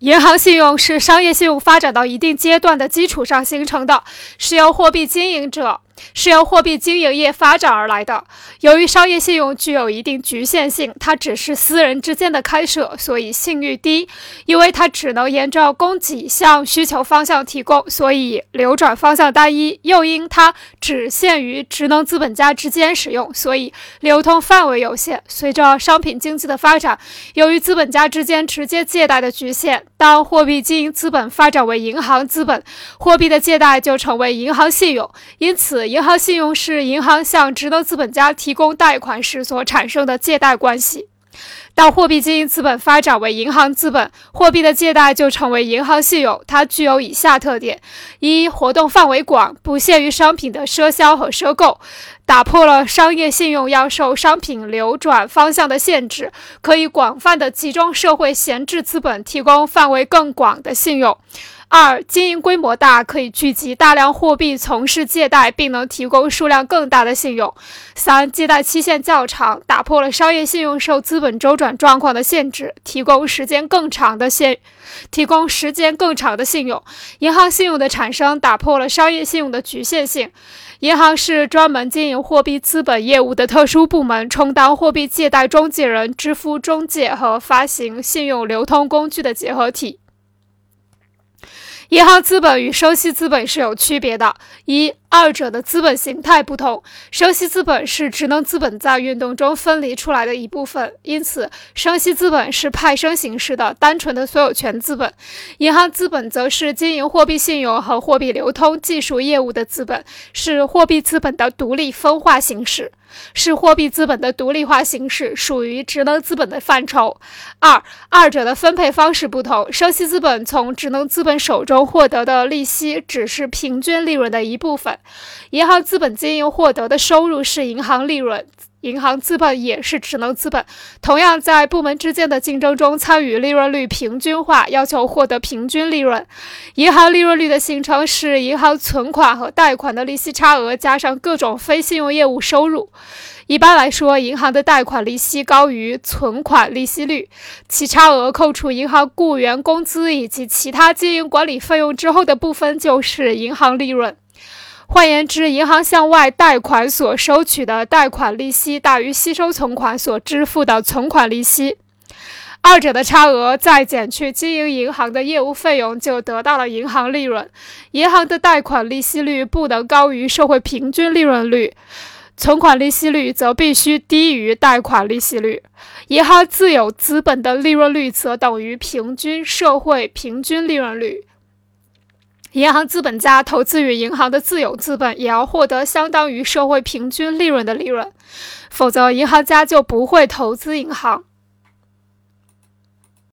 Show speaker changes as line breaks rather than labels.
银行信用是商业信用发展到一定阶段的基础上形成的，是由货币经营者。是由货币经营业发展而来的。由于商业信用具有一定局限性，它只是私人之间的开设，所以信誉低。因为它只能沿着供给向需求方向提供，所以流转方向单一。又因它只限于职能资本家之间使用，所以流通范围有限。随着商品经济的发展，由于资本家之间直接借贷的局限，当货币经营资本发展为银行资本，货币的借贷就成为银行信用。因此。银行信用是银行向职能资本家提供贷款时所产生的借贷关系。到货币经营资本发展为银行资本，货币的借贷就成为银行信用。它具有以下特点：一、活动范围广，不限于商品的赊销和赊购，打破了商业信用要受商品流转方向的限制，可以广泛的集中社会闲置资本，提供范围更广的信用。二、经营规模大，可以聚集大量货币从事借贷，并能提供数量更大的信用。三、借贷期限较长，打破了商业信用受资本周转状况的限制，提供时间更长的现，提供时间更长的信用。银行信用的产生，打破了商业信用的局限性。银行是专门经营货币资本业务的特殊部门，充当货币借贷中介人、支付中介和发行信用流通工具的结合体。银行资本与生息资本是有区别的。一二者的资本形态不同，生息资本是职能资本在运动中分离出来的一部分，因此生息资本是派生形式的单纯的所有权资本。银行资本则是经营货币信用和货币流通技术业务的资本，是货币资本的独立分化形式，是货币资本的独立化形式，属于职能资本的范畴。二二者的分配方式不同，生息资本从职能资本手中获得的利息只是平均利润的一部分。银行资本经营获得的收入是银行利润，银行资本也是职能资本，同样在部门之间的竞争中参与利润率平均化，要求获得平均利润。银行利润率的形成是银行存款和贷款的利息差额加上各种非信用业务收入。一般来说，银行的贷款利息高于存款利息率，其差额扣除银行雇员工资以及其他经营管理费用之后的部分就是银行利润。换言之，银行向外贷款所收取的贷款利息大于吸收存款所支付的存款利息，二者的差额再减去经营银行的业务费用，就得到了银行利润。银行的贷款利息率不能高于社会平均利润率，存款利息率则必须低于贷款利息率。银行自有资本的利润率则等于平均社会平均利润率。银行资本家投资于银行的自有资本，也要获得相当于社会平均利润的利润，否则银行家就不会投资银行。